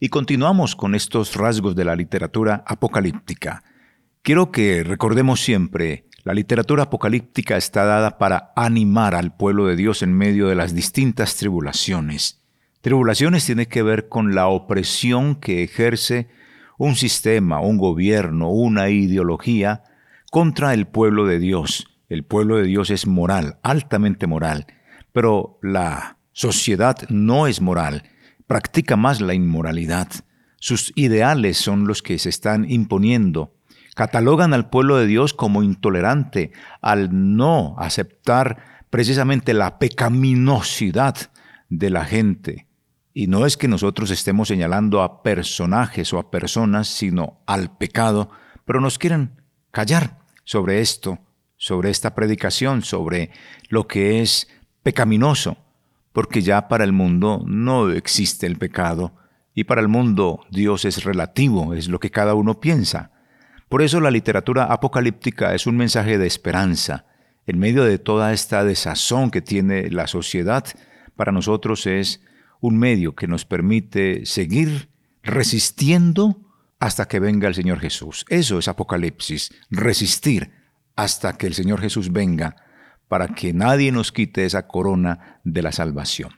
y continuamos con estos rasgos de la literatura apocalíptica. Quiero que recordemos siempre, la literatura apocalíptica está dada para animar al pueblo de Dios en medio de las distintas tribulaciones. Tribulaciones tiene que ver con la opresión que ejerce un sistema, un gobierno, una ideología contra el pueblo de Dios. El pueblo de Dios es moral, altamente moral, pero la sociedad no es moral practica más la inmoralidad. Sus ideales son los que se están imponiendo. Catalogan al pueblo de Dios como intolerante al no aceptar precisamente la pecaminosidad de la gente. Y no es que nosotros estemos señalando a personajes o a personas, sino al pecado, pero nos quieren callar sobre esto, sobre esta predicación, sobre lo que es pecaminoso porque ya para el mundo no existe el pecado, y para el mundo Dios es relativo, es lo que cada uno piensa. Por eso la literatura apocalíptica es un mensaje de esperanza. En medio de toda esta desazón que tiene la sociedad, para nosotros es un medio que nos permite seguir resistiendo hasta que venga el Señor Jesús. Eso es Apocalipsis, resistir hasta que el Señor Jesús venga para que nadie nos quite esa corona de la salvación.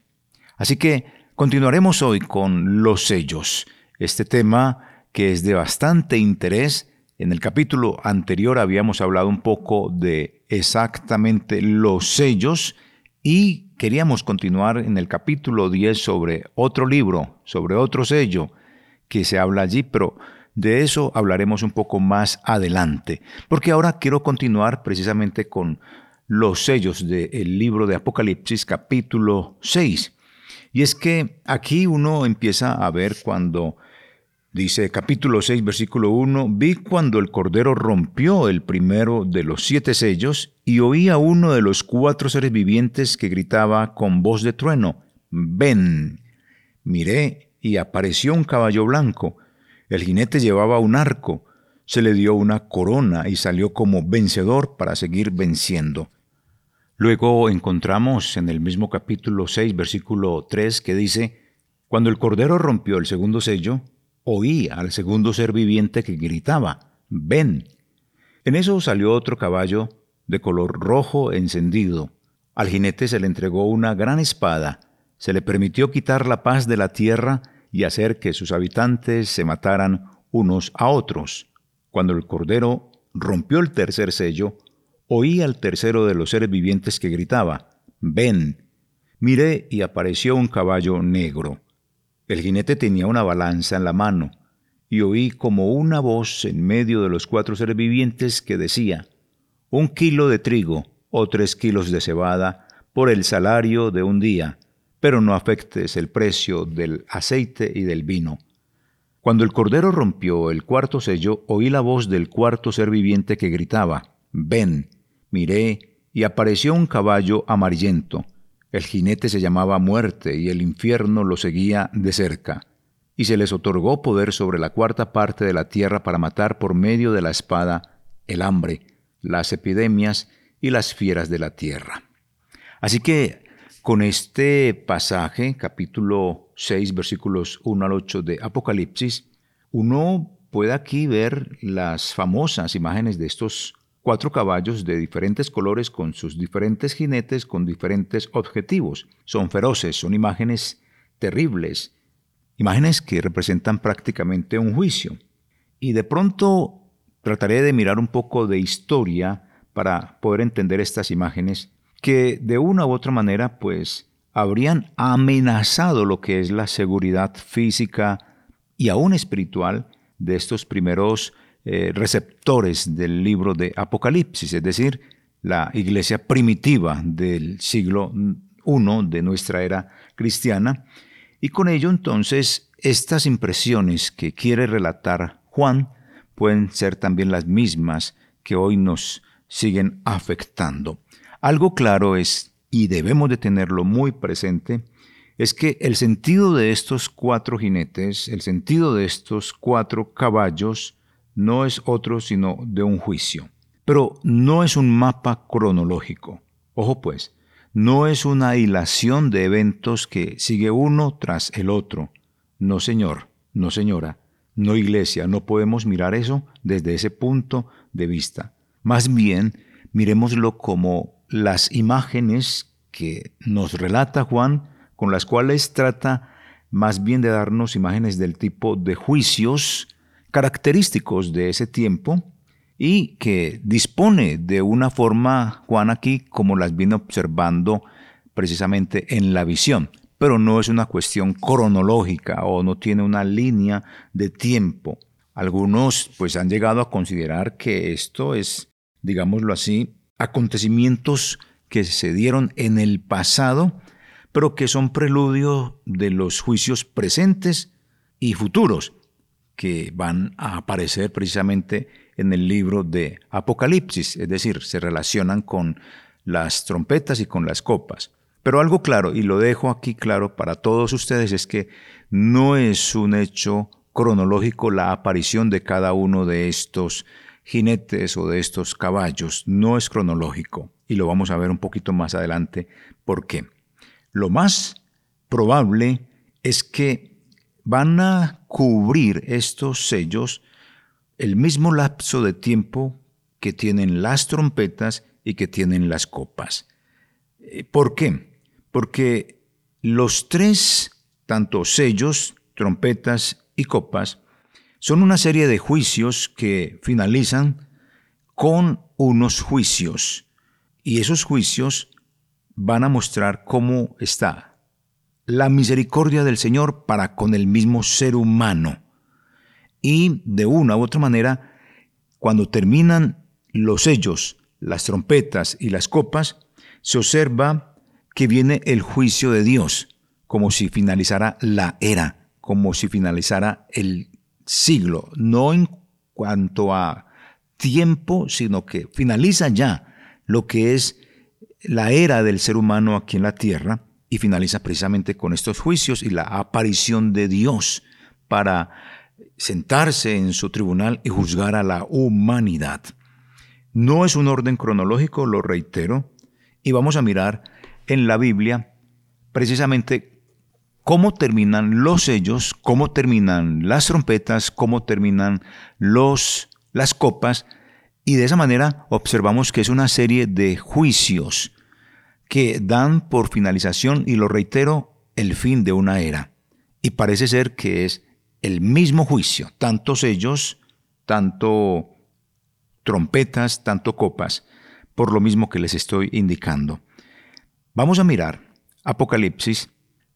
Así que continuaremos hoy con los sellos, este tema que es de bastante interés. En el capítulo anterior habíamos hablado un poco de exactamente los sellos y queríamos continuar en el capítulo 10 sobre otro libro, sobre otro sello que se habla allí, pero de eso hablaremos un poco más adelante, porque ahora quiero continuar precisamente con los sellos del libro de Apocalipsis capítulo 6. Y es que aquí uno empieza a ver cuando dice capítulo 6 versículo 1, vi cuando el Cordero rompió el primero de los siete sellos y oí a uno de los cuatro seres vivientes que gritaba con voz de trueno, ven. Miré y apareció un caballo blanco. El jinete llevaba un arco, se le dio una corona y salió como vencedor para seguir venciendo. Luego encontramos en el mismo capítulo 6, versículo 3, que dice, Cuando el Cordero rompió el segundo sello, oí al segundo ser viviente que gritaba, Ven. En eso salió otro caballo de color rojo encendido. Al jinete se le entregó una gran espada, se le permitió quitar la paz de la tierra y hacer que sus habitantes se mataran unos a otros. Cuando el Cordero rompió el tercer sello, oí al tercero de los seres vivientes que gritaba, Ven. Miré y apareció un caballo negro. El jinete tenía una balanza en la mano, y oí como una voz en medio de los cuatro seres vivientes que decía, Un kilo de trigo o tres kilos de cebada por el salario de un día, pero no afectes el precio del aceite y del vino. Cuando el cordero rompió el cuarto sello, oí la voz del cuarto ser viviente que gritaba, Ven miré y apareció un caballo amarillento. El jinete se llamaba Muerte y el infierno lo seguía de cerca. Y se les otorgó poder sobre la cuarta parte de la tierra para matar por medio de la espada el hambre, las epidemias y las fieras de la tierra. Así que con este pasaje, capítulo 6, versículos 1 al 8 de Apocalipsis, uno puede aquí ver las famosas imágenes de estos cuatro caballos de diferentes colores con sus diferentes jinetes con diferentes objetivos. Son feroces, son imágenes terribles, imágenes que representan prácticamente un juicio. Y de pronto trataré de mirar un poco de historia para poder entender estas imágenes que de una u otra manera pues habrían amenazado lo que es la seguridad física y aún espiritual de estos primeros eh, receptores del libro de Apocalipsis, es decir, la iglesia primitiva del siglo I de nuestra era cristiana, Y con ello entonces estas impresiones que quiere relatar Juan pueden ser también las mismas que hoy nos siguen afectando. Algo claro es, y debemos de tenerlo muy presente, es que el sentido de estos cuatro jinetes, el sentido de estos cuatro caballos, no es otro sino de un juicio. Pero no es un mapa cronológico. Ojo pues, no es una hilación de eventos que sigue uno tras el otro. No señor, no señora, no iglesia, no podemos mirar eso desde ese punto de vista. Más bien, miremoslo como las imágenes que nos relata Juan, con las cuales trata más bien de darnos imágenes del tipo de juicios característicos de ese tiempo y que dispone de una forma, Juan aquí, como las viene observando precisamente en la visión, pero no es una cuestión cronológica o no tiene una línea de tiempo. Algunos pues han llegado a considerar que esto es, digámoslo así, acontecimientos que se dieron en el pasado, pero que son preludio de los juicios presentes y futuros que van a aparecer precisamente en el libro de Apocalipsis, es decir, se relacionan con las trompetas y con las copas. Pero algo claro, y lo dejo aquí claro para todos ustedes, es que no es un hecho cronológico la aparición de cada uno de estos jinetes o de estos caballos, no es cronológico, y lo vamos a ver un poquito más adelante por qué. Lo más probable es que van a cubrir estos sellos el mismo lapso de tiempo que tienen las trompetas y que tienen las copas. Eh, ¿Por qué? Porque los tres, tanto sellos, trompetas y copas, son una serie de juicios que finalizan con unos juicios. Y esos juicios van a mostrar cómo está la misericordia del Señor para con el mismo ser humano. Y de una u otra manera, cuando terminan los sellos, las trompetas y las copas, se observa que viene el juicio de Dios, como si finalizara la era, como si finalizara el siglo, no en cuanto a tiempo, sino que finaliza ya lo que es la era del ser humano aquí en la tierra y finaliza precisamente con estos juicios y la aparición de Dios para sentarse en su tribunal y juzgar a la humanidad. No es un orden cronológico, lo reitero, y vamos a mirar en la Biblia precisamente cómo terminan los sellos, cómo terminan las trompetas, cómo terminan los, las copas, y de esa manera observamos que es una serie de juicios que dan por finalización, y lo reitero, el fin de una era. Y parece ser que es el mismo juicio, tantos ellos, tanto trompetas, tanto copas, por lo mismo que les estoy indicando. Vamos a mirar Apocalipsis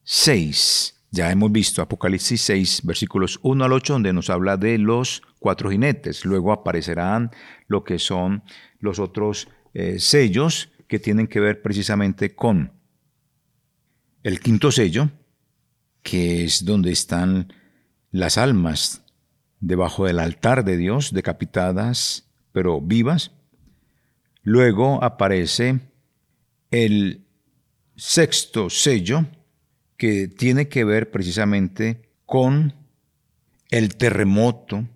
6. Ya hemos visto Apocalipsis 6, versículos 1 al 8, donde nos habla de los cuatro jinetes. Luego aparecerán lo que son los otros eh, sellos que tienen que ver precisamente con el quinto sello, que es donde están las almas debajo del altar de Dios, decapitadas pero vivas. Luego aparece el sexto sello, que tiene que ver precisamente con el terremoto,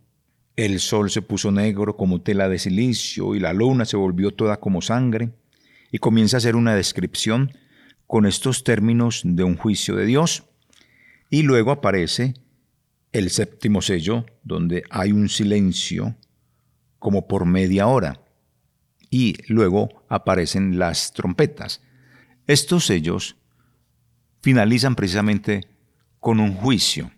el sol se puso negro como tela de silicio y la luna se volvió toda como sangre y comienza a hacer una descripción con estos términos de un juicio de Dios. Y luego aparece el séptimo sello, donde hay un silencio como por media hora. Y luego aparecen las trompetas. Estos sellos finalizan precisamente con un juicio.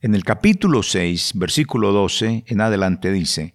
En el capítulo 6, versículo 12 en adelante dice,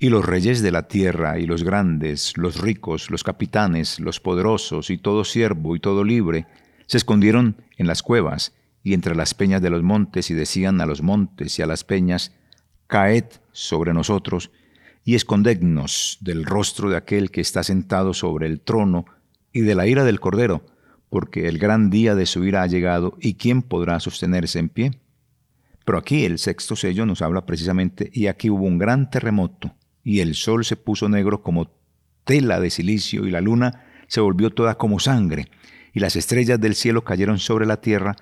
Y los reyes de la tierra, y los grandes, los ricos, los capitanes, los poderosos, y todo siervo y todo libre, se escondieron en las cuevas y entre las peñas de los montes, y decían a los montes y a las peñas, Caed sobre nosotros, y escondednos del rostro de aquel que está sentado sobre el trono, y de la ira del Cordero, porque el gran día de su ira ha llegado, y quién podrá sostenerse en pie. Pero aquí el sexto sello nos habla precisamente, y aquí hubo un gran terremoto, y el sol se puso negro como tela de silicio, y la luna se volvió toda como sangre, y las estrellas del cielo cayeron sobre la tierra,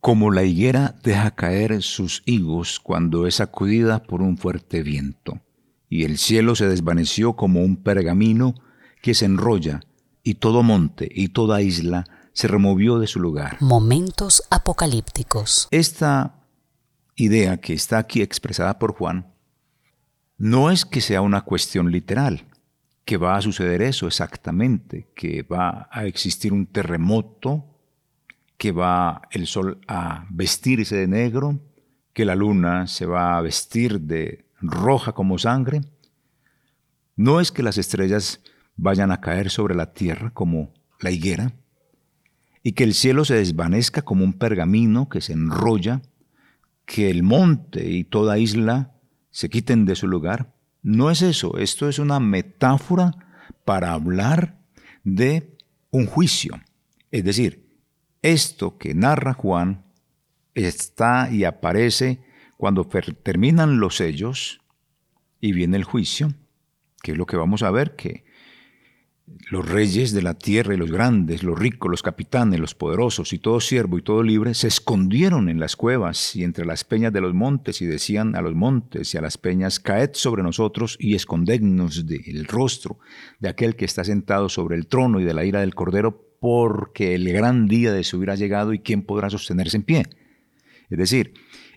como la higuera deja caer sus higos cuando es sacudida por un fuerte viento, y el cielo se desvaneció como un pergamino que se enrolla, y todo monte y toda isla se removió de su lugar. Momentos apocalípticos. Esta idea que está aquí expresada por Juan no es que sea una cuestión literal, que va a suceder eso exactamente, que va a existir un terremoto, que va el sol a vestirse de negro, que la luna se va a vestir de roja como sangre. No es que las estrellas vayan a caer sobre la tierra como la higuera, y que el cielo se desvanezca como un pergamino que se enrolla, que el monte y toda isla se quiten de su lugar. No es eso, esto es una metáfora para hablar de un juicio. Es decir, esto que narra Juan está y aparece cuando terminan los sellos y viene el juicio, que es lo que vamos a ver, que los reyes de la tierra y los grandes, los ricos, los capitanes, los poderosos y todo siervo y todo libre se escondieron en las cuevas y entre las peñas de los montes y decían a los montes y a las peñas, caed sobre nosotros y escondednos del rostro de aquel que está sentado sobre el trono y de la ira del cordero, porque el gran día de su ira ha llegado y quién podrá sostenerse en pie. Es decir,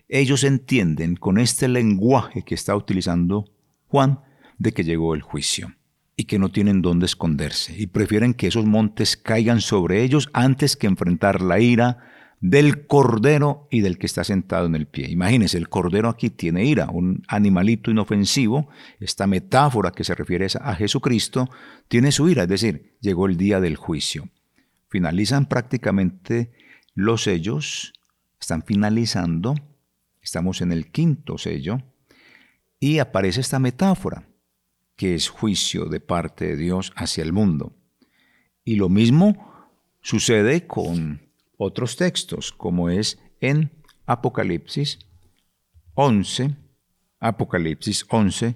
ellos entienden con este lenguaje que está utilizando Juan de que llegó el juicio y que no tienen dónde esconderse, y prefieren que esos montes caigan sobre ellos antes que enfrentar la ira del cordero y del que está sentado en el pie. Imagínense, el cordero aquí tiene ira, un animalito inofensivo, esta metáfora que se refiere a Jesucristo, tiene su ira, es decir, llegó el día del juicio. Finalizan prácticamente los sellos, están finalizando, estamos en el quinto sello, y aparece esta metáfora que es juicio de parte de Dios hacia el mundo. Y lo mismo sucede con otros textos, como es en Apocalipsis 11, Apocalipsis 11,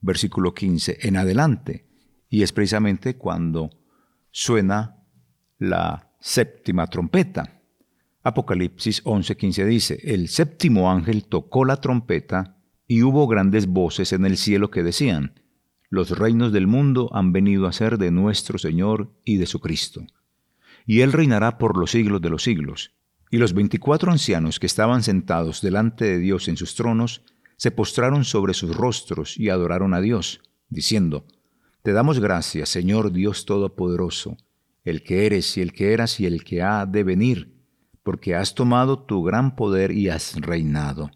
versículo 15 en adelante. Y es precisamente cuando suena la séptima trompeta. Apocalipsis 11, 15 dice, el séptimo ángel tocó la trompeta y hubo grandes voces en el cielo que decían, los reinos del mundo han venido a ser de nuestro Señor y de su Cristo. Y Él reinará por los siglos de los siglos. Y los veinticuatro ancianos que estaban sentados delante de Dios en sus tronos, se postraron sobre sus rostros y adoraron a Dios, diciendo, Te damos gracias, Señor Dios Todopoderoso, el que eres y el que eras y el que ha de venir, porque has tomado tu gran poder y has reinado.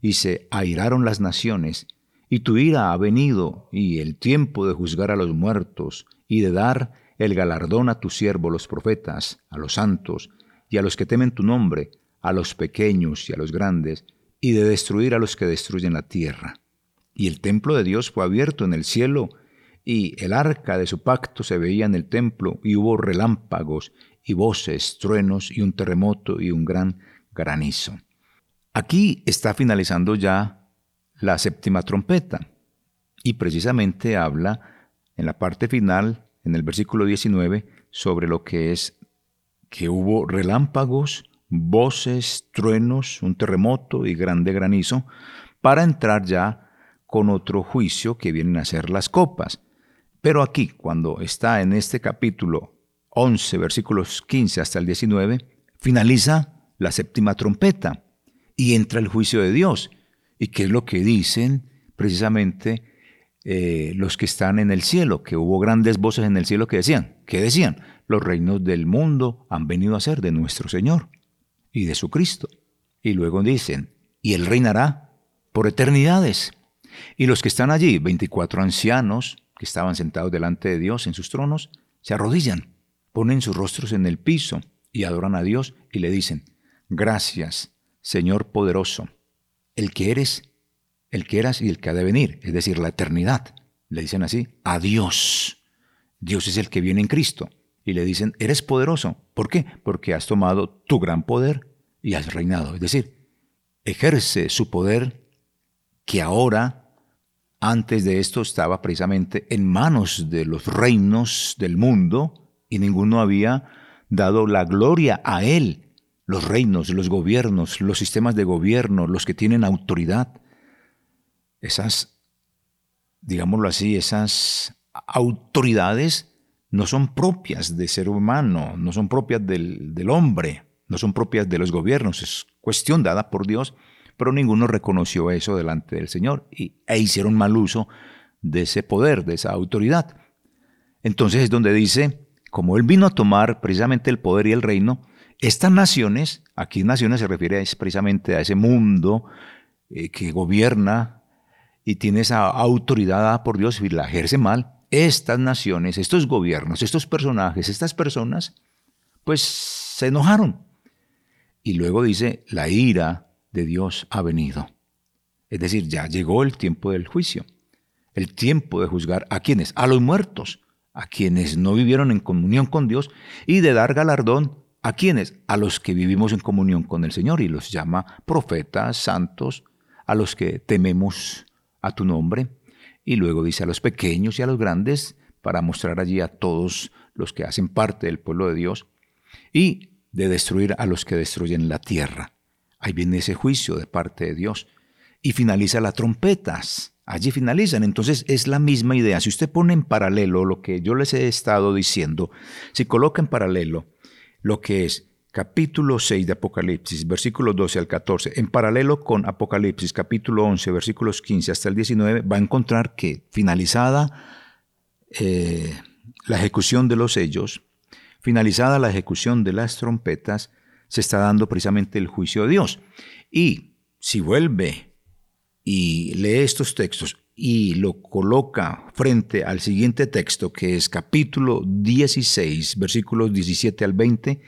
Y se airaron las naciones, y tu ira ha venido, y el tiempo de juzgar a los muertos, y de dar el galardón a tu siervo los profetas, a los santos, y a los que temen tu nombre, a los pequeños y a los grandes, y de destruir a los que destruyen la tierra. Y el templo de Dios fue abierto en el cielo, y el arca de su pacto se veía en el templo, y hubo relámpagos, y voces, truenos, y un terremoto, y un gran granizo. Aquí está finalizando ya la séptima trompeta. Y precisamente habla en la parte final, en el versículo 19, sobre lo que es que hubo relámpagos, voces, truenos, un terremoto y grande granizo, para entrar ya con otro juicio que vienen a ser las copas. Pero aquí, cuando está en este capítulo 11, versículos 15 hasta el 19, finaliza la séptima trompeta y entra el juicio de Dios. ¿Y qué es lo que dicen precisamente eh, los que están en el cielo? Que hubo grandes voces en el cielo que decían, ¿qué decían? Los reinos del mundo han venido a ser de nuestro Señor y de su Cristo. Y luego dicen, y él reinará por eternidades. Y los que están allí, 24 ancianos que estaban sentados delante de Dios en sus tronos, se arrodillan, ponen sus rostros en el piso y adoran a Dios y le dicen, gracias, Señor poderoso, el que eres, el que eras y el que ha de venir, es decir, la eternidad. Le dicen así, a Dios. Dios es el que viene en Cristo. Y le dicen, eres poderoso. ¿Por qué? Porque has tomado tu gran poder y has reinado. Es decir, ejerce su poder que ahora, antes de esto, estaba precisamente en manos de los reinos del mundo y ninguno había dado la gloria a él. Los reinos, los gobiernos, los sistemas de gobierno, los que tienen autoridad, esas, digámoslo así, esas autoridades no son propias de ser humano, no son propias del, hombre, no son propias de los gobiernos, es cuestión dada por Dios pero ninguno reconoció eso delante del Señor y, e hicieron mal uso de ese poder, de esa autoridad. Entonces es donde dice, como Él vino a tomar precisamente el poder y el reino, estas naciones, aquí naciones se refiere precisamente a ese mundo eh, que gobierna y tiene esa autoridad dada por Dios y la ejerce mal, estas naciones, estos gobiernos, estos personajes, estas personas, pues se enojaron. Y luego dice, la ira de Dios ha venido. Es decir, ya llegó el tiempo del juicio, el tiempo de juzgar a quienes, a los muertos, a quienes no vivieron en comunión con Dios y de dar galardón a quienes, a los que vivimos en comunión con el Señor y los llama profetas, santos, a los que tememos a tu nombre. Y luego dice a los pequeños y a los grandes para mostrar allí a todos los que hacen parte del pueblo de Dios y de destruir a los que destruyen la tierra. Ahí viene ese juicio de parte de Dios. Y finaliza las trompetas. Allí finalizan. Entonces es la misma idea. Si usted pone en paralelo lo que yo les he estado diciendo, si coloca en paralelo lo que es capítulo 6 de Apocalipsis, versículos 12 al 14, en paralelo con Apocalipsis capítulo 11, versículos 15 hasta el 19, va a encontrar que finalizada eh, la ejecución de los sellos, finalizada la ejecución de las trompetas, se está dando precisamente el juicio de Dios. Y si vuelve y lee estos textos y lo coloca frente al siguiente texto, que es capítulo 16, versículos 17 al 20,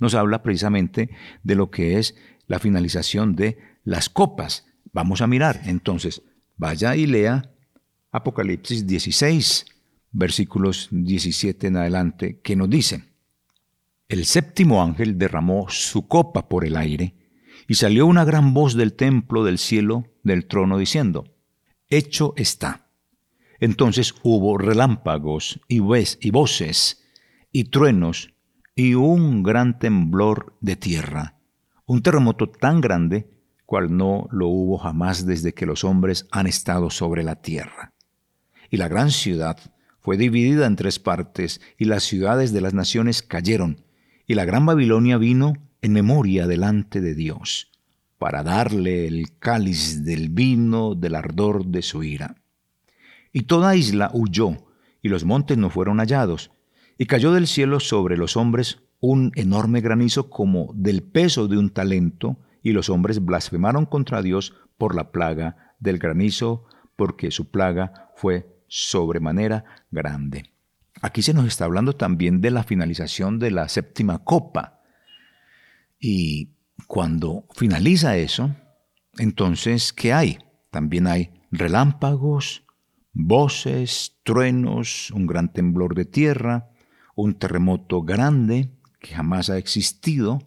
nos habla precisamente de lo que es la finalización de las copas. Vamos a mirar entonces, vaya y lea Apocalipsis 16, versículos 17 en adelante, que nos dicen, el séptimo ángel derramó su copa por el aire, y salió una gran voz del templo del cielo del trono diciendo, Hecho está. Entonces hubo relámpagos y, y voces y truenos y un gran temblor de tierra, un terremoto tan grande cual no lo hubo jamás desde que los hombres han estado sobre la tierra. Y la gran ciudad fue dividida en tres partes, y las ciudades de las naciones cayeron, y la gran Babilonia vino en memoria delante de Dios, para darle el cáliz del vino del ardor de su ira. Y toda isla huyó, y los montes no fueron hallados, y cayó del cielo sobre los hombres un enorme granizo como del peso de un talento, y los hombres blasfemaron contra Dios por la plaga del granizo, porque su plaga fue sobremanera grande. Aquí se nos está hablando también de la finalización de la séptima copa. Y cuando finaliza eso, entonces, ¿qué hay? También hay relámpagos, voces, truenos, un gran temblor de tierra, un terremoto grande que jamás ha existido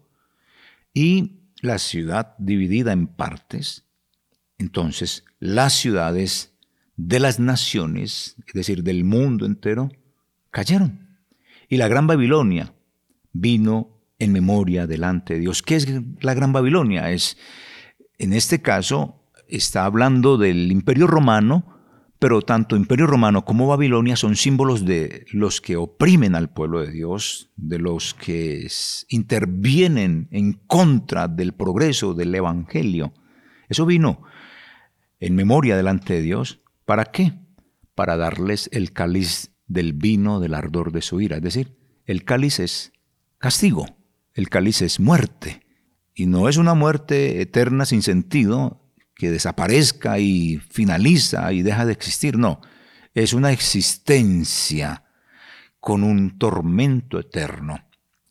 y la ciudad dividida en partes. Entonces, las ciudades de las naciones, es decir, del mundo entero, cayeron. Y la gran Babilonia vino en memoria delante de Dios. ¿Qué es la gran Babilonia? Es, en este caso, está hablando del imperio romano, pero tanto imperio romano como Babilonia son símbolos de los que oprimen al pueblo de Dios, de los que intervienen en contra del progreso del Evangelio. Eso vino en memoria delante de Dios. ¿Para qué? Para darles el cáliz del vino del ardor de su ira. Es decir, el cáliz es castigo, el cáliz es muerte. Y no es una muerte eterna sin sentido que desaparezca y finaliza y deja de existir, no. Es una existencia con un tormento eterno.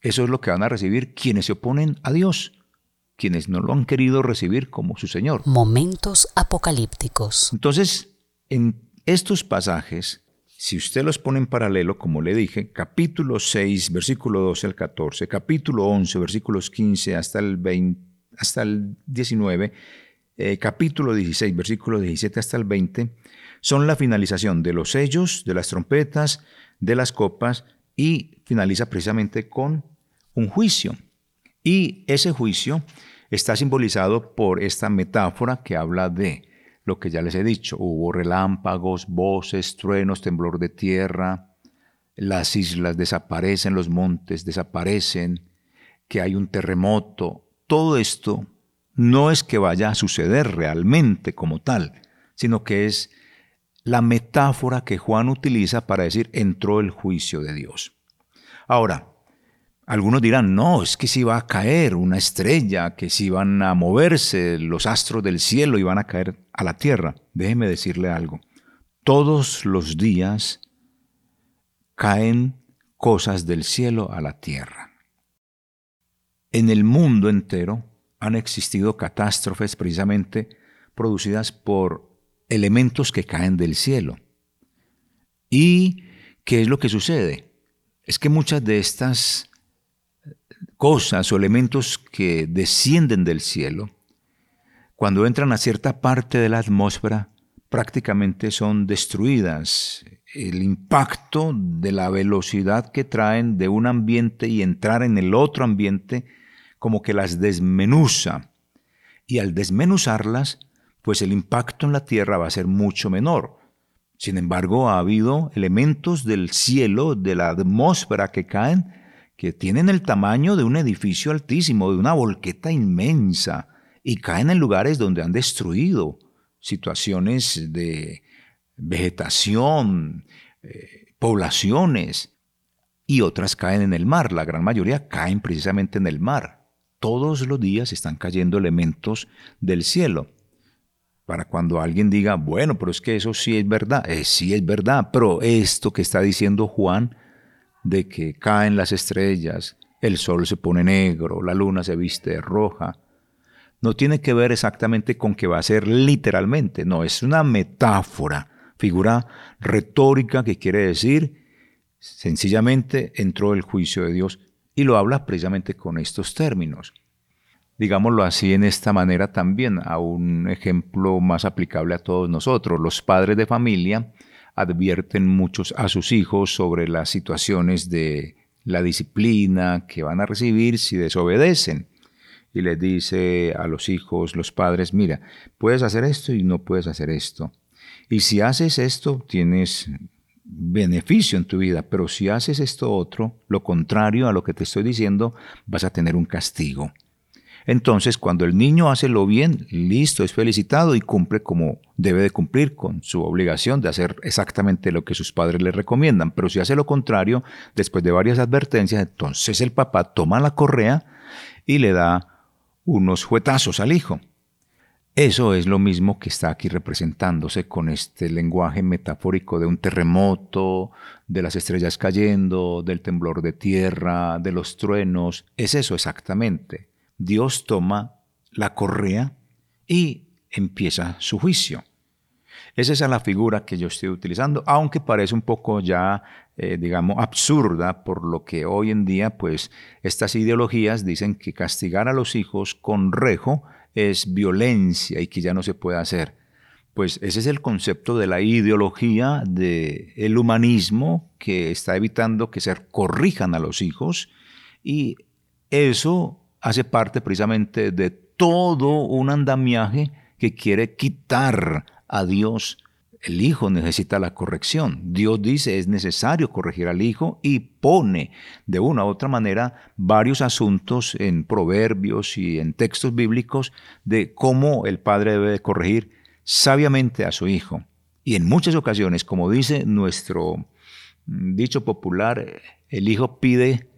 Eso es lo que van a recibir quienes se oponen a Dios, quienes no lo han querido recibir como su Señor. Momentos apocalípticos. Entonces, en estos pasajes, si usted los pone en paralelo, como le dije, capítulo 6, versículo 12 al 14, capítulo 11, versículos 15 hasta el, 20, hasta el 19, eh, capítulo 16, versículo 17 hasta el 20, son la finalización de los sellos, de las trompetas, de las copas y finaliza precisamente con un juicio. Y ese juicio está simbolizado por esta metáfora que habla de lo que ya les he dicho. Hubo relámpagos, voces, truenos, temblor de tierra, las islas desaparecen, los montes desaparecen, que hay un terremoto. Todo esto no es que vaya a suceder realmente como tal, sino que es la metáfora que Juan utiliza para decir entró el juicio de Dios. Ahora, algunos dirán, no, es que si va a caer una estrella, que si van a moverse los astros del cielo y van a caer a la tierra. Déjeme decirle algo. Todos los días caen cosas del cielo a la tierra. En el mundo entero han existido catástrofes precisamente producidas por elementos que caen del cielo. ¿Y qué es lo que sucede? Es que muchas de estas cosas o elementos que descienden del cielo, cuando entran a cierta parte de la atmósfera, prácticamente son destruidas. El impacto de la velocidad que traen de un ambiente y entrar en el otro ambiente como que las desmenuza. Y al desmenuzarlas, pues el impacto en la Tierra va a ser mucho menor. Sin embargo, ha habido elementos del cielo, de la atmósfera que caen, que tienen el tamaño de un edificio altísimo, de una volqueta inmensa, y caen en lugares donde han destruido situaciones de vegetación, eh, poblaciones, y otras caen en el mar. La gran mayoría caen precisamente en el mar. Todos los días están cayendo elementos del cielo. Para cuando alguien diga, bueno, pero es que eso sí es verdad, eh, sí es verdad, pero esto que está diciendo Juan de que caen las estrellas, el sol se pone negro, la luna se viste roja, no tiene que ver exactamente con que va a ser literalmente, no, es una metáfora, figura retórica que quiere decir sencillamente entró el juicio de Dios y lo habla precisamente con estos términos. Digámoslo así en esta manera también, a un ejemplo más aplicable a todos nosotros, los padres de familia advierten muchos a sus hijos sobre las situaciones de la disciplina que van a recibir si desobedecen. Y les dice a los hijos, los padres, mira, puedes hacer esto y no puedes hacer esto. Y si haces esto, tienes beneficio en tu vida, pero si haces esto otro, lo contrario a lo que te estoy diciendo, vas a tener un castigo. Entonces, cuando el niño hace lo bien, listo, es felicitado y cumple como debe de cumplir con su obligación de hacer exactamente lo que sus padres le recomiendan. Pero si hace lo contrario, después de varias advertencias, entonces el papá toma la correa y le da unos juetazos al hijo. Eso es lo mismo que está aquí representándose con este lenguaje metafórico de un terremoto, de las estrellas cayendo, del temblor de tierra, de los truenos. Es eso exactamente. Dios toma la correa y empieza su juicio. Esa es la figura que yo estoy utilizando, aunque parece un poco ya, eh, digamos, absurda por lo que hoy en día, pues, estas ideologías dicen que castigar a los hijos con rejo es violencia y que ya no se puede hacer. Pues ese es el concepto de la ideología del humanismo que está evitando que se corrijan a los hijos y eso hace parte precisamente de todo un andamiaje que quiere quitar a Dios. El hijo necesita la corrección. Dios dice es necesario corregir al hijo y pone de una u otra manera varios asuntos en proverbios y en textos bíblicos de cómo el padre debe de corregir sabiamente a su hijo. Y en muchas ocasiones, como dice nuestro dicho popular, el hijo pide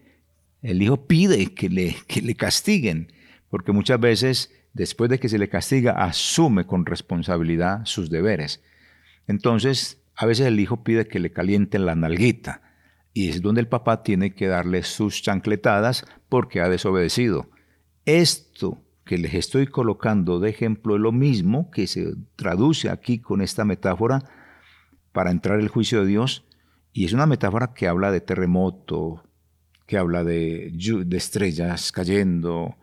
el hijo pide que le, que le castiguen, porque muchas veces después de que se le castiga asume con responsabilidad sus deberes. Entonces, a veces el hijo pide que le calienten la nalguita y es donde el papá tiene que darle sus chancletadas porque ha desobedecido. Esto que les estoy colocando de ejemplo es lo mismo que se traduce aquí con esta metáfora para entrar el juicio de Dios y es una metáfora que habla de terremoto, que habla de, estrellas cayendo,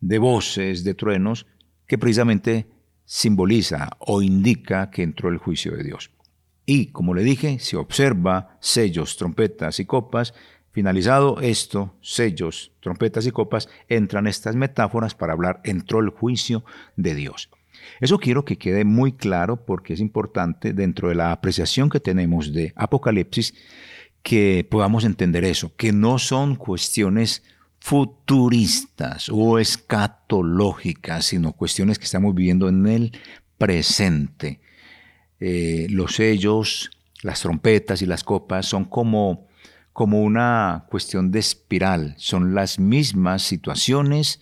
de voces, de truenos, que precisamente simboliza o indica que entró el juicio de Dios. Y, como le dije, se observa sellos, trompetas y copas. Finalizado esto, sellos, trompetas y copas, entran estas metáforas para hablar, entró el juicio de Dios. Eso quiero que quede muy claro porque es importante dentro de la apreciación que tenemos de Apocalipsis que podamos entender eso, que no son cuestiones futuristas o escatológicas, sino cuestiones que estamos viviendo en el presente. Eh, los sellos, las trompetas y las copas son como, como una cuestión de espiral, son las mismas situaciones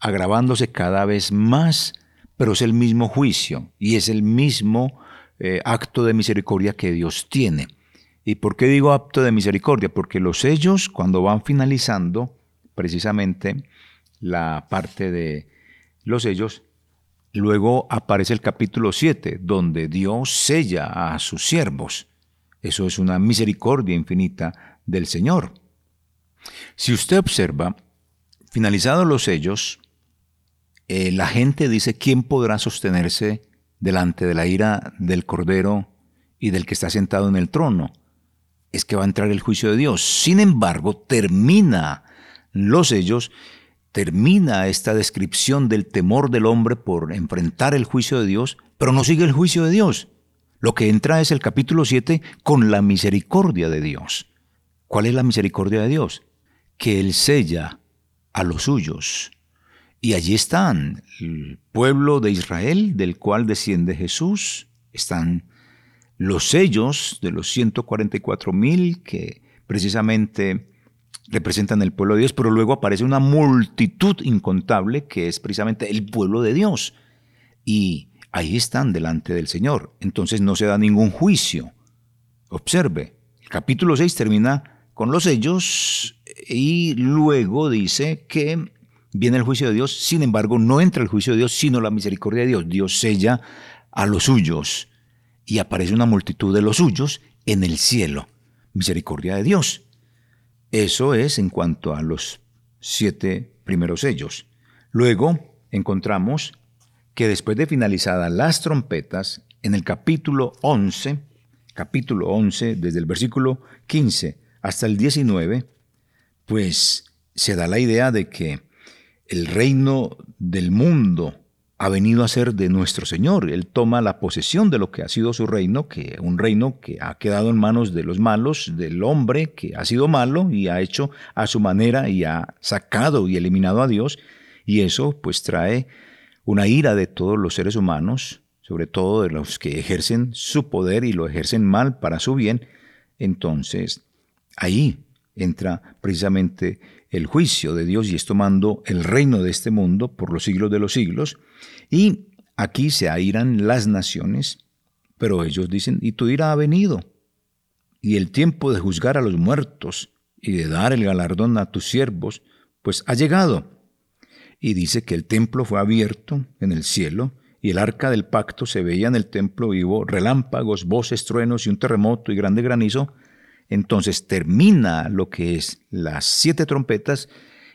agravándose cada vez más, pero es el mismo juicio y es el mismo eh, acto de misericordia que Dios tiene. ¿Y por qué digo acto de misericordia? Porque los sellos, cuando van finalizando, precisamente la parte de los sellos, Luego aparece el capítulo 7, donde Dios sella a sus siervos. Eso es una misericordia infinita del Señor. Si usted observa, finalizados los sellos, eh, la gente dice, ¿quién podrá sostenerse delante de la ira del Cordero y del que está sentado en el trono? Es que va a entrar el juicio de Dios. Sin embargo, termina los sellos termina esta descripción del temor del hombre por enfrentar el juicio de Dios, pero no sigue el juicio de Dios. Lo que entra es el capítulo 7 con la misericordia de Dios. ¿Cuál es la misericordia de Dios? Que Él sella a los suyos. Y allí están el pueblo de Israel, del cual desciende Jesús. Están los sellos de los 144 mil que precisamente representan el pueblo de Dios, pero luego aparece una multitud incontable que es precisamente el pueblo de Dios. Y ahí están delante del Señor. Entonces no se da ningún juicio. Observe, el capítulo 6 termina con los sellos y luego dice que viene el juicio de Dios, sin embargo no entra el juicio de Dios, sino la misericordia de Dios. Dios sella a los suyos y aparece una multitud de los suyos en el cielo. Misericordia de Dios. Eso es en cuanto a los siete primeros sellos. Luego encontramos que después de finalizadas las trompetas, en el capítulo 11, capítulo 11, desde el versículo 15 hasta el 19, pues se da la idea de que el reino del mundo ha venido a ser de nuestro Señor. Él toma la posesión de lo que ha sido su reino, que un reino que ha quedado en manos de los malos, del hombre que ha sido malo y ha hecho a su manera y ha sacado y eliminado a Dios. Y eso pues trae una ira de todos los seres humanos, sobre todo de los que ejercen su poder y lo ejercen mal para su bien. Entonces, ahí entra precisamente el juicio de Dios y es tomando el reino de este mundo por los siglos de los siglos. Y aquí se airan las naciones, pero ellos dicen, y tu ira ha venido, y el tiempo de juzgar a los muertos y de dar el galardón a tus siervos, pues ha llegado. Y dice que el templo fue abierto en el cielo, y el arca del pacto se veía en el templo vivo, relámpagos, voces, truenos y un terremoto y grande granizo, entonces termina lo que es las siete trompetas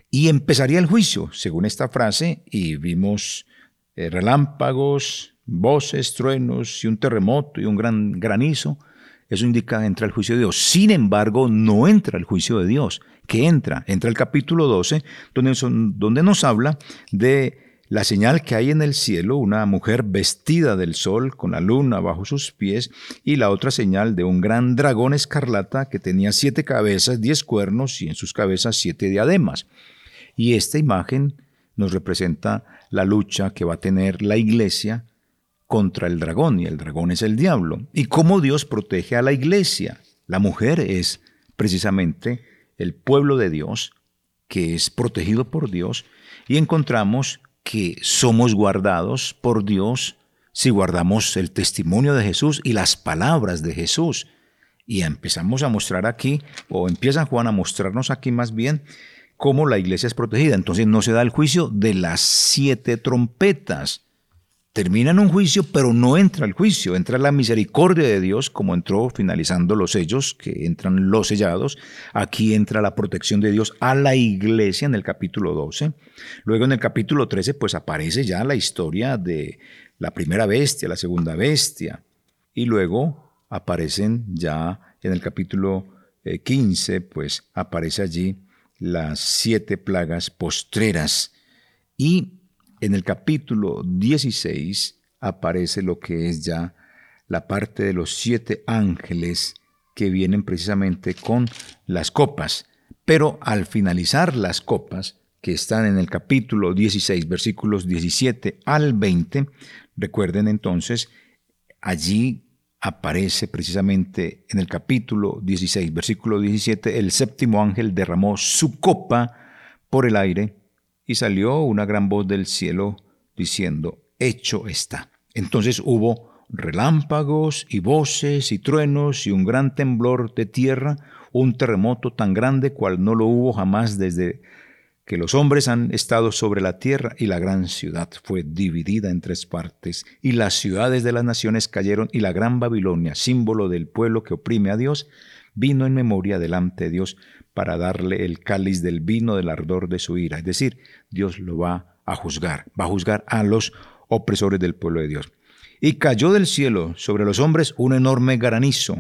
y empezaría el juicio, según esta frase, y vimos eh, relámpagos, voces, truenos y un terremoto y un gran granizo. Eso indica entra el juicio de Dios. Sin embargo, no entra el juicio de Dios. ¿Qué entra? Entra el capítulo 12, donde, donde nos habla de la señal que hay en el cielo, una mujer vestida del sol con la luna bajo sus pies, y la otra señal de un gran dragón escarlata que tenía siete cabezas, diez cuernos y en sus cabezas siete diademas. Y esta imagen nos representa la lucha que va a tener la iglesia contra el dragón, y el dragón es el diablo. ¿Y cómo Dios protege a la iglesia? La mujer es precisamente el pueblo de Dios, que es protegido por Dios, y encontramos que somos guardados por Dios si guardamos el testimonio de Jesús y las palabras de Jesús. Y empezamos a mostrar aquí, o empieza Juan a mostrarnos aquí más bien, cómo la iglesia es protegida. Entonces no se da el juicio de las siete trompetas. Termina en un juicio, pero no entra el juicio, entra la misericordia de Dios, como entró finalizando los sellos, que entran los sellados. Aquí entra la protección de Dios a la iglesia en el capítulo 12. Luego en el capítulo 13, pues aparece ya la historia de la primera bestia, la segunda bestia. Y luego aparecen ya en el capítulo 15, eh, pues aparece allí las siete plagas postreras. Y en el capítulo 16 aparece lo que es ya la parte de los siete ángeles que vienen precisamente con las copas. Pero al finalizar las copas, que están en el capítulo 16, versículos 17 al 20, recuerden entonces, allí aparece precisamente en el capítulo 16, versículo 17, el séptimo ángel derramó su copa por el aire y salió una gran voz del cielo diciendo, hecho está. Entonces hubo relámpagos y voces y truenos y un gran temblor de tierra, un terremoto tan grande cual no lo hubo jamás desde que los hombres han estado sobre la tierra y la gran ciudad fue dividida en tres partes y las ciudades de las naciones cayeron y la gran Babilonia, símbolo del pueblo que oprime a Dios, vino en memoria delante de Dios para darle el cáliz del vino del ardor de su ira. Es decir, Dios lo va a juzgar, va a juzgar a los opresores del pueblo de Dios. Y cayó del cielo sobre los hombres un enorme granizo,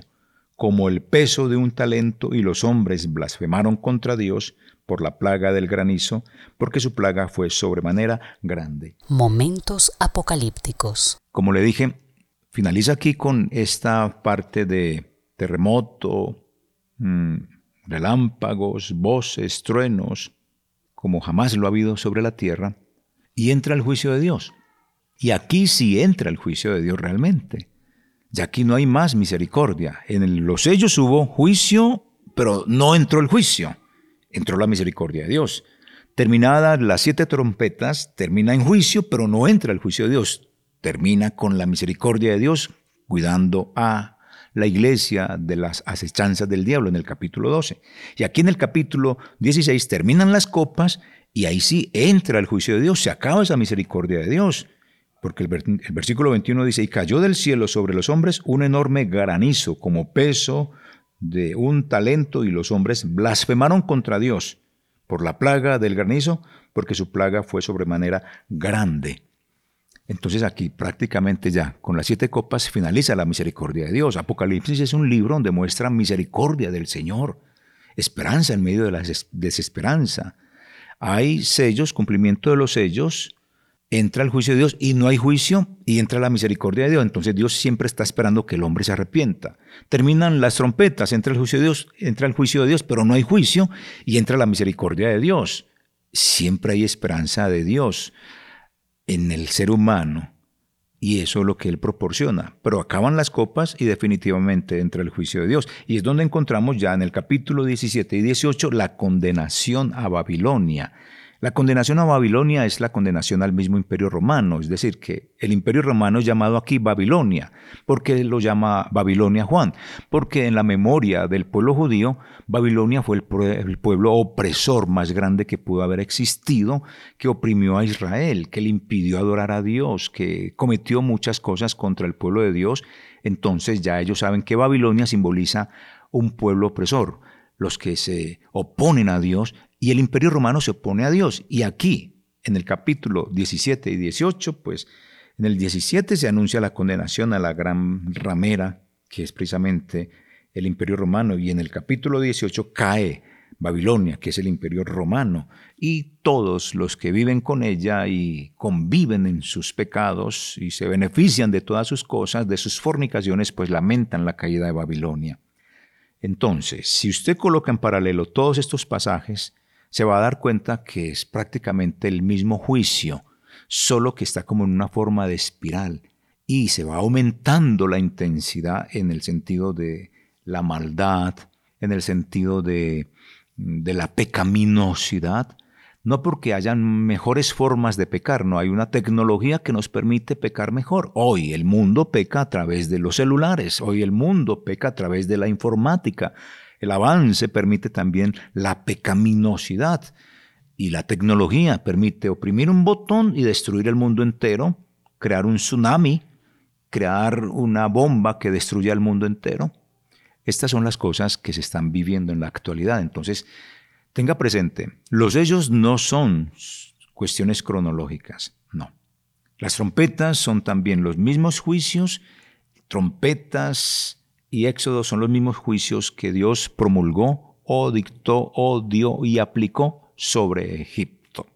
como el peso de un talento, y los hombres blasfemaron contra Dios por la plaga del granizo, porque su plaga fue sobremanera grande. Momentos apocalípticos. Como le dije, finaliza aquí con esta parte de terremoto, mm, relámpagos, voces, truenos, como jamás lo ha habido sobre la tierra, y entra el juicio de Dios. Y aquí sí entra el juicio de Dios realmente. Y aquí no hay más misericordia. En los sellos hubo juicio, pero no entró el juicio. Entró la misericordia de Dios. Terminadas las siete trompetas, termina en juicio, pero no entra el juicio de Dios. Termina con la misericordia de Dios, cuidando a la iglesia de las acechanzas del diablo en el capítulo 12. Y aquí en el capítulo 16 terminan las copas y ahí sí entra el juicio de Dios, se acaba esa misericordia de Dios. Porque el, versículo 21 dice, y cayó del cielo sobre los hombres un enorme granizo como peso de un talento y los hombres blasfemaron contra Dios por la plaga del granizo, porque su plaga fue sobremanera grande. Entonces aquí prácticamente ya con las siete copas finaliza la misericordia de Dios. Apocalipsis es un libro donde muestra misericordia del Señor, esperanza en medio de la desesperanza. Hay sellos, cumplimiento de los sellos, entra el juicio de Dios y no hay juicio y entra la misericordia de Dios. Entonces Dios siempre está esperando que el hombre se arrepienta. Terminan las trompetas, entra el juicio de Dios, entra el juicio de Dios, pero no hay juicio y entra la misericordia de Dios. Siempre hay esperanza de Dios en el ser humano y eso es lo que él proporciona. Pero acaban las copas y definitivamente entra el juicio de Dios. Y es donde encontramos ya en el capítulo 17 y 18 la condenación a Babilonia. La condenación a Babilonia es la condenación al mismo imperio romano, es decir, que el imperio romano es llamado aquí Babilonia. ¿Por qué lo llama Babilonia Juan? Porque en la memoria del pueblo judío, Babilonia fue el, pueblo opresor más grande que pudo haber existido, que oprimió a Israel, que le impidió adorar a Dios, que cometió muchas cosas contra el pueblo de Dios. Entonces ya ellos saben que Babilonia simboliza un pueblo opresor los que se oponen a Dios y el imperio romano se opone a Dios. Y aquí, en el capítulo 17 y 18, pues en el 17 se anuncia la condenación a la gran ramera, que es precisamente el imperio romano, y en el capítulo 18 cae Babilonia, que es el imperio romano, y todos los que viven con ella y conviven en sus pecados y se benefician de todas sus cosas, de sus fornicaciones, pues lamentan la caída de Babilonia. Entonces, si usted coloca en paralelo todos estos pasajes, se va a dar cuenta que es prácticamente el mismo juicio, solo que está como en una forma de espiral y se va aumentando la intensidad en el sentido de la maldad, en el sentido de, la pecaminosidad, no porque hayan mejores formas de pecar, no hay una tecnología que nos permite pecar mejor. Hoy el mundo peca a través de los celulares, hoy el mundo peca a través de la informática. El avance permite también la pecaminosidad y la tecnología permite oprimir un botón y destruir el mundo entero, crear un tsunami, crear una bomba que destruya el mundo entero. Estas son las cosas que se están viviendo en la actualidad. Entonces, Tenga presente, los sellos no son cuestiones cronológicas, no. Las trompetas son también los mismos juicios, trompetas y éxodo son los mismos juicios que Dios promulgó o dictó o dio y aplicó sobre Egipto.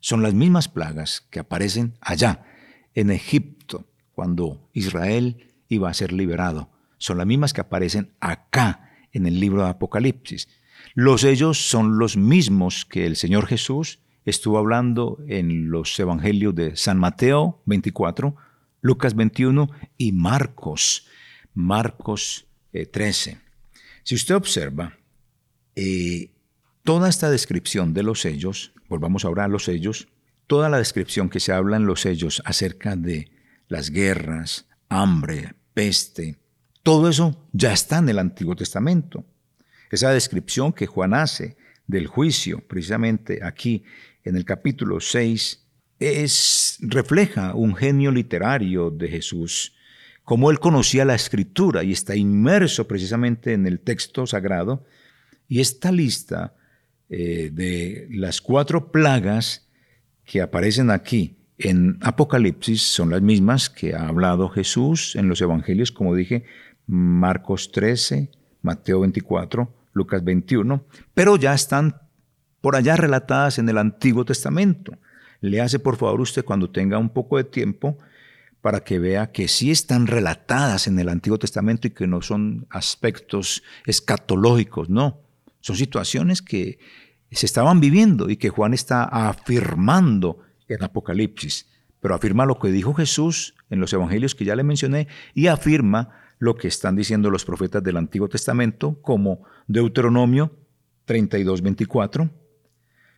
Son las mismas plagas que aparecen allá, en Egipto, cuando Israel iba a ser liberado. Son las mismas que aparecen acá, en el libro de Apocalipsis. Los sellos son los mismos que el Señor Jesús estuvo hablando en los evangelios de San Mateo 24, Lucas 21 y Marcos, Marcos 13. Eh, si usted observa, eh, toda esta descripción de los sellos, volvamos ahora a los sellos, toda la descripción que se habla en los sellos acerca de las guerras, hambre, peste, todo eso ya está en el Antiguo Testamento. Esa descripción que Juan hace del juicio, precisamente aquí en el capítulo 6, es, refleja un genio literario de Jesús, como él conocía la escritura y está inmerso precisamente en el texto sagrado. Y esta lista eh, de las cuatro plagas que aparecen aquí en Apocalipsis son las mismas que ha hablado Jesús en los evangelios, como dije, Marcos 13, Mateo 24, Lucas 21, pero ya están por allá relatadas en el Antiguo Testamento. Le hace por favor usted cuando tenga un poco de tiempo para que vea que sí están relatadas en el Antiguo Testamento y que no son aspectos escatológicos, no, son situaciones que se estaban viviendo y que Juan está afirmando en Apocalipsis, pero afirma lo que dijo Jesús en los evangelios que ya le mencioné y afirma lo que están diciendo los profetas del Antiguo Testamento, como Deuteronomio 32, 24,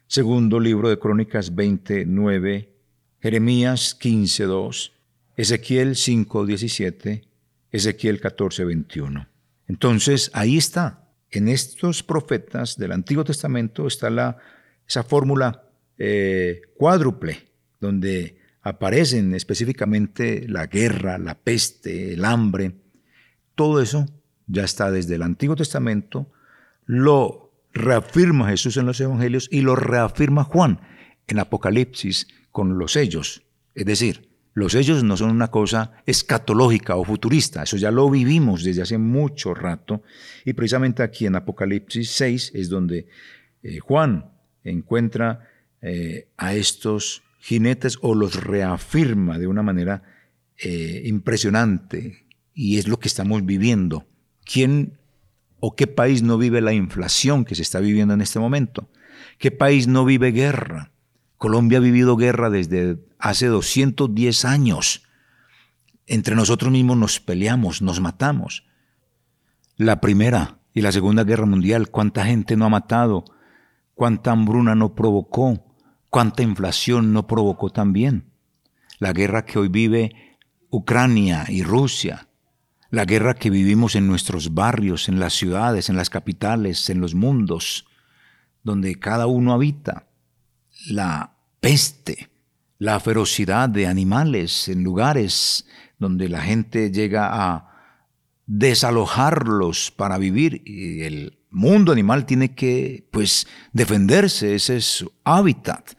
segundo libro de Crónicas 29, Jeremías 15, 2, Ezequiel 5, 17, Ezequiel 14, 21. Entonces, ahí está. En estos profetas del Antiguo Testamento está la, esa fórmula eh, cuádruple, donde aparecen específicamente la guerra, la peste, el hambre, todo eso ya está desde el Antiguo Testamento, lo reafirma Jesús en los Evangelios y lo reafirma Juan en Apocalipsis con los sellos. Es decir, los sellos no son una cosa escatológica o futurista, eso ya lo vivimos desde hace mucho rato y precisamente aquí en Apocalipsis 6 es donde eh, Juan encuentra eh, a estos jinetes o los reafirma de una manera eh, impresionante, y es lo que estamos viviendo. ¿Quién o qué país no vive la inflación que se está viviendo en este momento? ¿Qué país no vive guerra? Colombia ha vivido guerra desde hace 210 años. Entre nosotros mismos nos peleamos, nos matamos. La primera y la segunda guerra mundial, cuánta gente no ha matado, cuánta hambruna no provocó, cuánta inflación no provocó también. La guerra que hoy vive Ucrania y Rusia, la guerra que vivimos en nuestros barrios, en las ciudades, en las capitales, en los mundos, donde cada uno habita, la peste, la ferocidad de animales en lugares donde la gente llega a desalojarlos para vivir y el mundo animal tiene que pues defenderse, ese es su hábitat.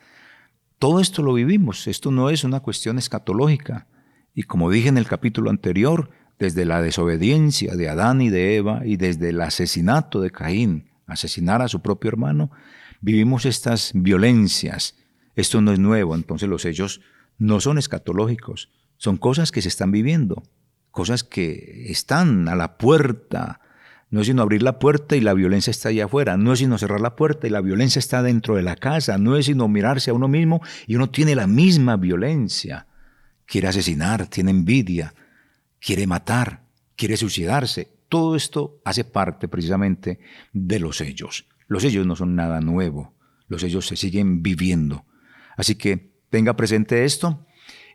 Todo esto lo vivimos, esto no es una cuestión escatológica. Y como dije en el capítulo anterior, desde la desobediencia de Adán y de Eva y desde el asesinato de Caín, asesinar a su propio hermano, vivimos estas violencias. Esto no es nuevo, entonces los hechos no son escatológicos, son cosas que se están viviendo, cosas que están a la puerta. No es sino abrir la puerta y la violencia está allá afuera, no es sino cerrar la puerta y la violencia está dentro de la casa, no es sino mirarse a uno mismo y uno tiene la misma violencia. Quiere asesinar, tiene envidia, quiere matar, quiere suicidarse. Todo esto hace parte precisamente de los sellos. Los sellos no son nada nuevo. los sellos se siguen viviendo. Así que tenga presente esto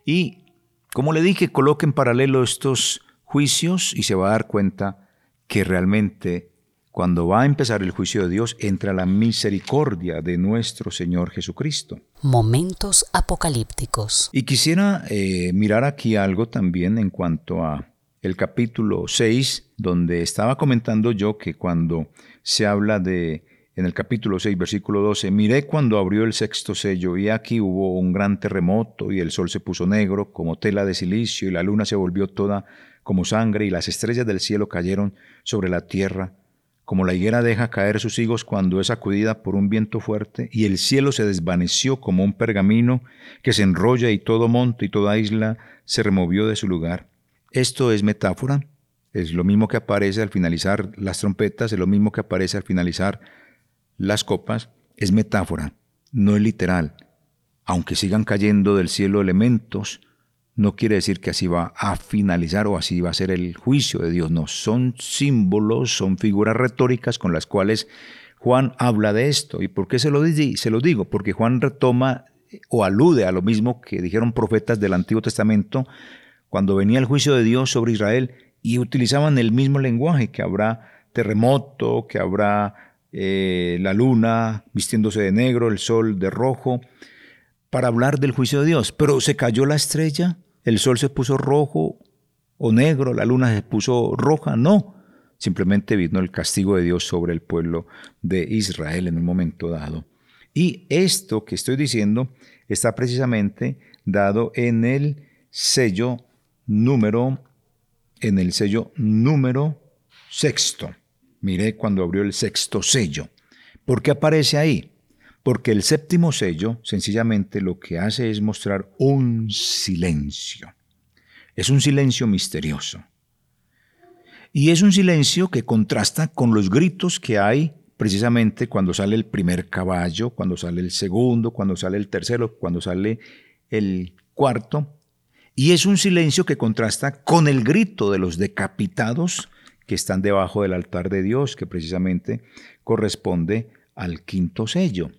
y, como le dije, coloque en paralelo estos juicios y se va a dar cuenta que realmente cuando va a empezar el juicio de Dios entra la misericordia de nuestro Señor Jesucristo. Momentos apocalípticos. Y quisiera eh, mirar aquí algo también en cuanto a el capítulo 6, donde estaba comentando yo que cuando se habla de en el capítulo 6, versículo 12, miré cuando abrió el sexto sello y aquí hubo un gran terremoto y el sol se puso negro como tela de silicio y la luna se volvió toda como sangre y las estrellas del cielo cayeron sobre la tierra como la higuera deja caer sus higos cuando es sacudida por un viento fuerte, y el cielo se desvaneció como un pergamino que se enrolla y todo monte y toda isla se removió de su lugar. Esto es metáfora, es lo mismo que aparece al finalizar las trompetas, es lo mismo que aparece al finalizar las copas, es metáfora, no es literal. Aunque sigan cayendo del cielo elementos, no quiere decir que así va a finalizar o así va a ser el juicio de Dios. No, son símbolos, son figuras retóricas con las cuales Juan habla de esto. ¿Y por qué se lo, se lo digo? Porque Juan retoma o alude a lo mismo que dijeron profetas del Antiguo Testamento cuando venía el juicio de Dios sobre Israel y utilizaban el mismo lenguaje, que habrá terremoto, que habrá eh, la luna vistiéndose de negro, el sol de rojo, para hablar del juicio de Dios. Pero se cayó la estrella, el sol se puso rojo o negro, la luna se puso roja, no. Simplemente vino el castigo de Dios sobre el pueblo de Israel en un momento dado. Y esto que estoy diciendo está precisamente dado en el sello número, en el sello número sexto. Miré cuando abrió el sexto sello. ¿Por qué aparece ahí? Porque el séptimo sello sencillamente lo que hace es mostrar un silencio. Es un silencio misterioso. Y es un silencio que contrasta con los gritos que hay precisamente cuando sale el primer caballo, cuando sale el segundo, cuando sale el tercero, cuando sale el cuarto. Y es un silencio que contrasta con el grito de los decapitados que están debajo del altar de Dios, que precisamente corresponde al quinto sello.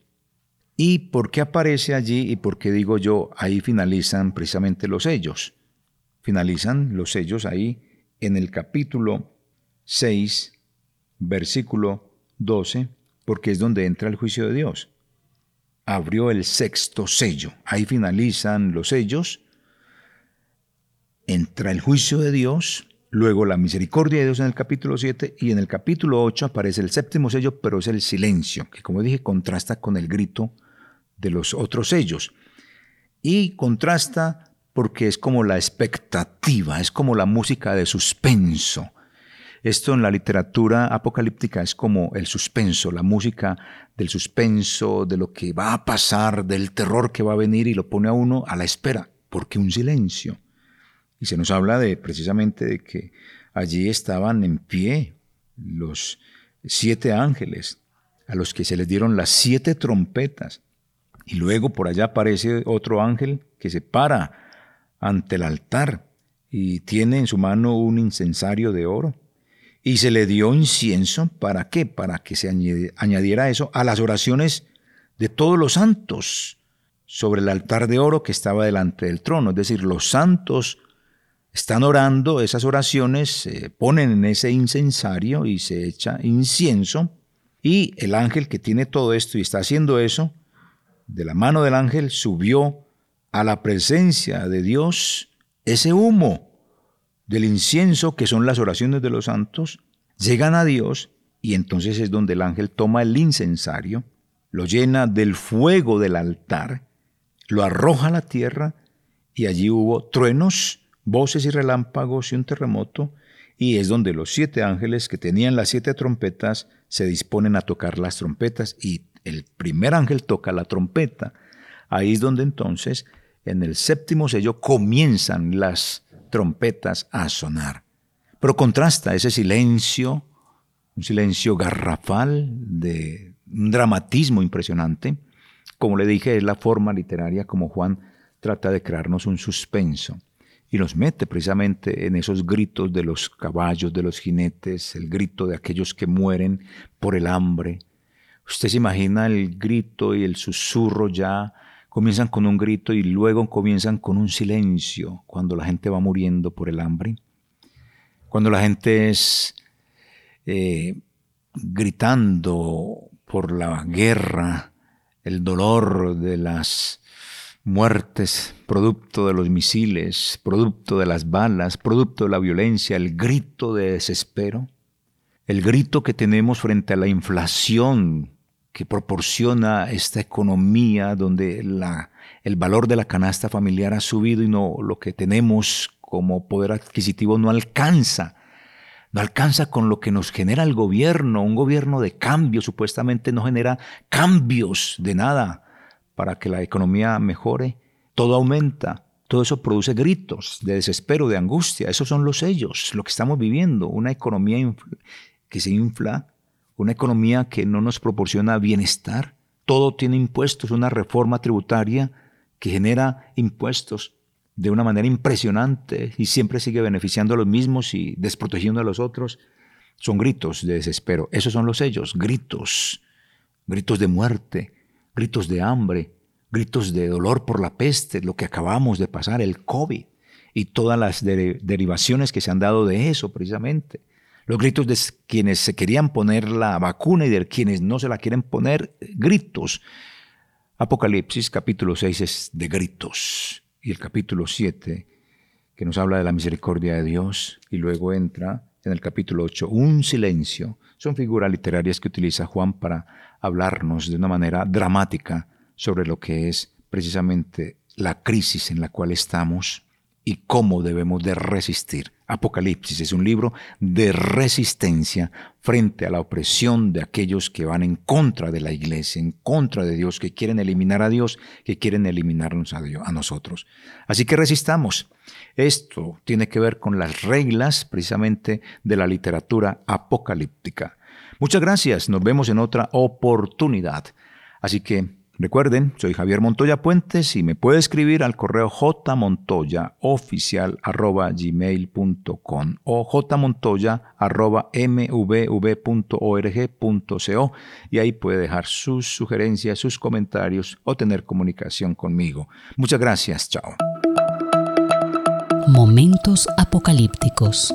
¿Y por qué aparece allí y por qué digo yo, ahí finalizan precisamente los sellos? Finalizan los sellos ahí en el capítulo 6, versículo 12, porque es donde entra el juicio de Dios. Abrió el sexto sello, ahí finalizan los sellos, entra el juicio de Dios, luego la misericordia de Dios en el capítulo 7 y en el capítulo 8 aparece el séptimo sello, pero es el silencio, que como dije contrasta con el grito de los otros sellos. Y contrasta porque es como la expectativa, es como la música de suspenso. Esto en la literatura apocalíptica es como el suspenso, la música del suspenso, de lo que va a pasar, del terror que va a venir y lo pone a uno a la espera, porque un silencio. Y se nos habla de precisamente de que allí estaban en pie los siete ángeles, a los que se les dieron las siete trompetas. Y luego por allá aparece otro ángel que se para ante el altar y tiene en su mano un incensario de oro. Y se le dio incienso, ¿para qué? Para que se añadiera eso a las oraciones de todos los santos sobre el altar de oro que estaba delante del trono. Es decir, los santos están orando, esas oraciones se ponen en ese incensario y se echa incienso. Y el ángel que tiene todo esto y está haciendo eso, de la mano del ángel subió a la presencia de Dios ese humo del incienso que son las oraciones de los santos, llegan a Dios y entonces es donde el ángel toma el incensario, lo llena del fuego del altar, lo arroja a la tierra y allí hubo truenos, voces y relámpagos y un terremoto, y es donde los siete ángeles que tenían las siete trompetas se disponen a tocar las trompetas y el primer ángel toca la trompeta. Ahí es donde entonces, en el séptimo sello, comienzan las trompetas a sonar. Pero contrasta ese silencio, un silencio garrafal de un dramatismo impresionante. Como le dije, es la forma literaria como Juan trata de crearnos un suspenso y nos mete precisamente en esos gritos de los caballos, de los jinetes, el grito de aquellos que mueren por el hambre, Usted se imagina el grito y el susurro ya comienzan con un grito y luego comienzan con un silencio cuando la gente va muriendo por el hambre, cuando la gente es eh, gritando por la guerra, el dolor de las muertes, producto de los misiles, producto de las balas, producto de la violencia, el grito de desespero, el grito que tenemos frente a la inflación que proporciona esta economía donde el valor de la canasta familiar ha subido y no lo que tenemos como poder adquisitivo no alcanza. No alcanza con lo que nos genera el gobierno. Un gobierno de cambio supuestamente no genera cambios de nada para que la economía mejore. Todo aumenta. Todo eso produce gritos de desespero, de angustia. Esos son los sellos, lo que estamos viviendo. Una economía que se infla, una economía que no nos proporciona bienestar. Todo tiene impuestos, una reforma tributaria que genera impuestos de una manera impresionante y siempre sigue beneficiando a los mismos y desprotegiendo a los otros. Son gritos de desespero. Esos son los sellos, gritos, gritos de muerte, gritos de hambre, gritos de dolor por la peste, lo que acabamos de pasar, el COVID y todas las derivaciones que se han dado de eso precisamente los gritos de quienes se querían poner la vacuna y de quienes no se la quieren poner, gritos. Apocalipsis capítulo 6 es de gritos y el capítulo 7 que nos habla de la misericordia de Dios y luego entra en el capítulo 8 un silencio. Son figuras literarias que utiliza Juan para hablarnos de una manera dramática sobre lo que es precisamente la crisis en la cual estamos y cómo debemos de resistir. Apocalipsis es un libro de resistencia frente a la opresión de aquellos que van en contra de la iglesia, en contra de Dios, que quieren eliminar a Dios, que quieren eliminarnos a, Dios, a nosotros. Así que resistamos. Esto tiene que ver con las reglas precisamente de la literatura apocalíptica. Muchas gracias, nos vemos en otra oportunidad. Así que Recuerden, soy Javier Montoya Puentes y me puede escribir al correo jmontoyaoficial.gmail.com o jmontoya.mvv.org.co y ahí puede dejar sus sugerencias, sus comentarios o tener comunicación conmigo. Muchas gracias, chao. Momentos apocalípticos.